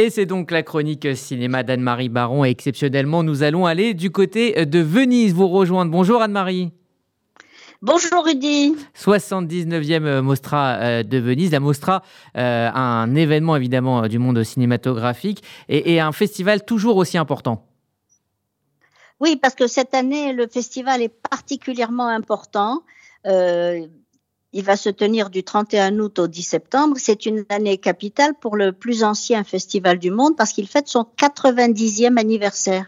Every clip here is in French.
Et c'est donc la chronique cinéma d'Anne-Marie Baron. Et exceptionnellement, nous allons aller du côté de Venise vous rejoindre. Bonjour Anne-Marie. Bonjour Rudy. 79e Mostra euh, de Venise. La Mostra, euh, un événement évidemment du monde cinématographique et, un festival toujours aussi important. Oui, parce que cette année, le festival est particulièrement important. Euh, il va se tenir du 31 août au 10 septembre. C'est une année capitale pour le plus ancien festival du monde parce qu'il fête son 90e anniversaire.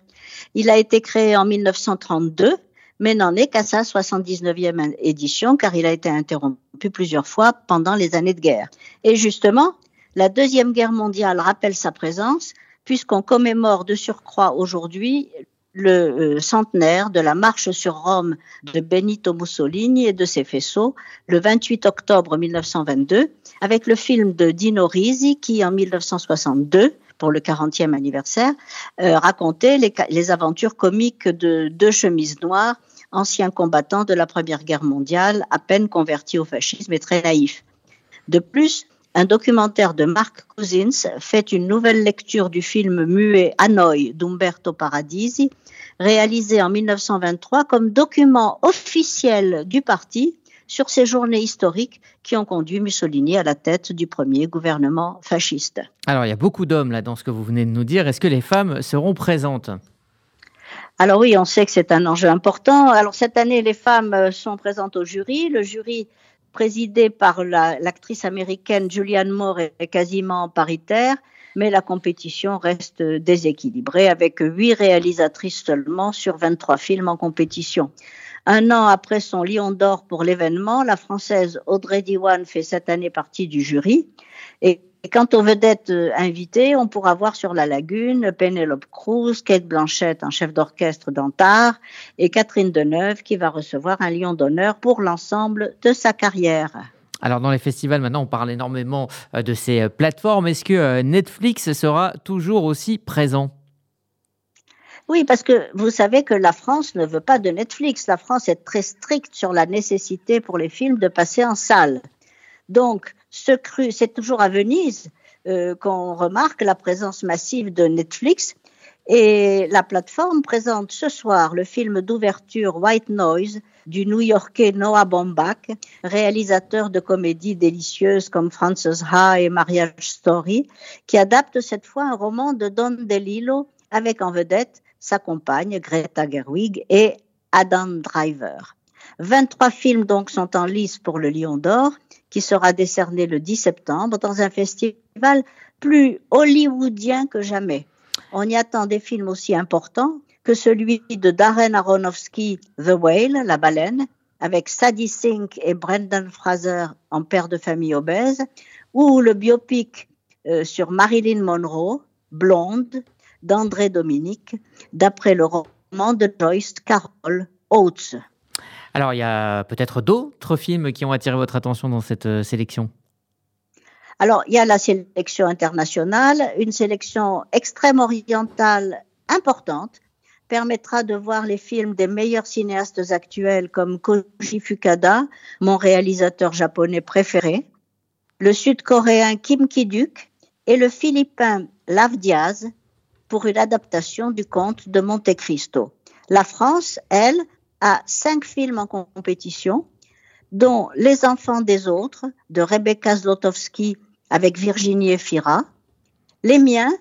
Il a été créé en 1932, mais n'en est qu'à sa 79e édition car il a été interrompu plusieurs fois pendant les années de guerre. Et justement, la Deuxième Guerre mondiale rappelle sa présence puisqu'on commémore de surcroît aujourd'hui le euh, centenaire de la marche sur Rome de Benito Mussolini et de ses faisceaux le 28 octobre 1922 avec le film de Dino Risi qui en 1962 pour le 40e anniversaire euh, racontait les, les aventures comiques de deux chemises noires anciens combattants de la Première Guerre mondiale à peine convertis au fascisme et très naïfs. De plus, un documentaire de Marc Cousins fait une nouvelle lecture du film muet Hanoi d'Umberto Paradisi, réalisé en 1923 comme document officiel du parti sur ces journées historiques qui ont conduit Mussolini à la tête du premier gouvernement fasciste. Alors, il y a beaucoup d'hommes là dans ce que vous venez de nous dire. Est-ce que les femmes seront présentes? Alors oui, on sait que c'est un enjeu important. Alors cette année, les femmes sont présentes au jury. Le jury présidée par l'actrice américaine Julianne Moore est quasiment paritaire, mais la compétition reste déséquilibrée avec huit réalisatrices seulement sur 23 films en compétition. Un an après son Lion d'or pour l'événement, la française Audrey Diwan fait cette année partie du jury. Et quant aux vedettes invitées, on pourra voir sur la lagune Penelope Cruz, Kate Blanchett, un chef d'orchestre d'Antar, et Catherine Deneuve qui va recevoir un lion d'honneur pour l'ensemble de sa carrière. Alors dans les festivals, maintenant, on parle énormément euh, de ces euh, plateformes. Est-ce que euh, Netflix sera toujours aussi présent? Oui, parce que vous savez que la France ne veut pas de Netflix. La France est très stricte sur la nécessité pour les films de passer en salle. Donc, ce cru, c'est toujours à Venise euh, qu'on remarque la présence massive de Netflix. Et la plateforme présente ce soir le film d'ouverture White Noise du New-Yorkais Noah Baumbach, réalisateur de comédies délicieuses comme Frances Ha et Marriage Story, qui adapte cette fois un roman de Don DeLillo avec en vedette sa compagne Greta Gerwig et Adam Driver. 23 films donc sont en lice pour le Lion d'Or, qui sera décerné le 10 septembre dans un festival plus hollywoodien que jamais. On y attend des films aussi importants que celui de Darren Aronofsky, The Whale, La baleine, avec Sadie Sink et Brendan Fraser en père de famille obèse, ou le biopic euh, sur Marilyn Monroe, Blonde, d'André Dominique, d'après le roman de Joyce Carol Oates. Alors, il y a peut-être d'autres films qui ont attiré votre attention dans cette euh, sélection? Alors, il y a la sélection internationale, une sélection extrême orientale importante permettra de voir les films des meilleurs cinéastes actuels comme Koji Fukada, mon réalisateur japonais préféré, le sud-coréen Kim Ki-duk et le philippin Lav Diaz pour une adaptation du conte de Monte Cristo. La France, elle, a cinq films en compétition, dont Les enfants des autres de Rebecca Zlotowski avec Virginie Efira, Les miens,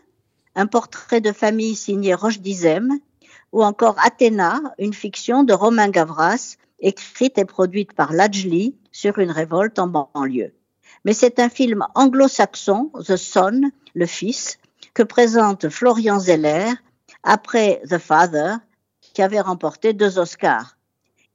un portrait de famille signé Roche Dizem, ou encore Athéna, une fiction de Romain Gavras, écrite et produite par Lajli sur une révolte en banlieue. Mais c'est un film anglo-saxon, The Son, le fils, que présente Florian Zeller après The Father, qui avait remporté deux Oscars.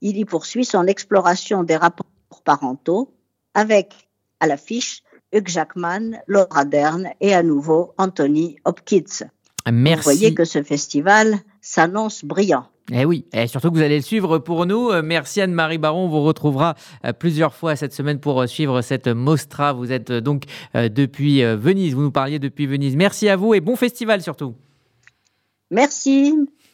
Il y poursuit son exploration des rapports parentaux avec, à l'affiche, Hugh Jackman, Laura Dern et à nouveau Anthony Hopkins. Merci. Vous voyez que ce festival s'annonce brillant. Eh oui, et surtout que vous allez le suivre pour nous. Euh, merci Anne-Marie Baron. On vous retrouvera euh, plusieurs fois cette semaine pour euh, suivre cette Mostra. Vous êtes donc depuis Venise. Vous nous parliez depuis Venise. Merci à vous et bon festival surtout. Merci.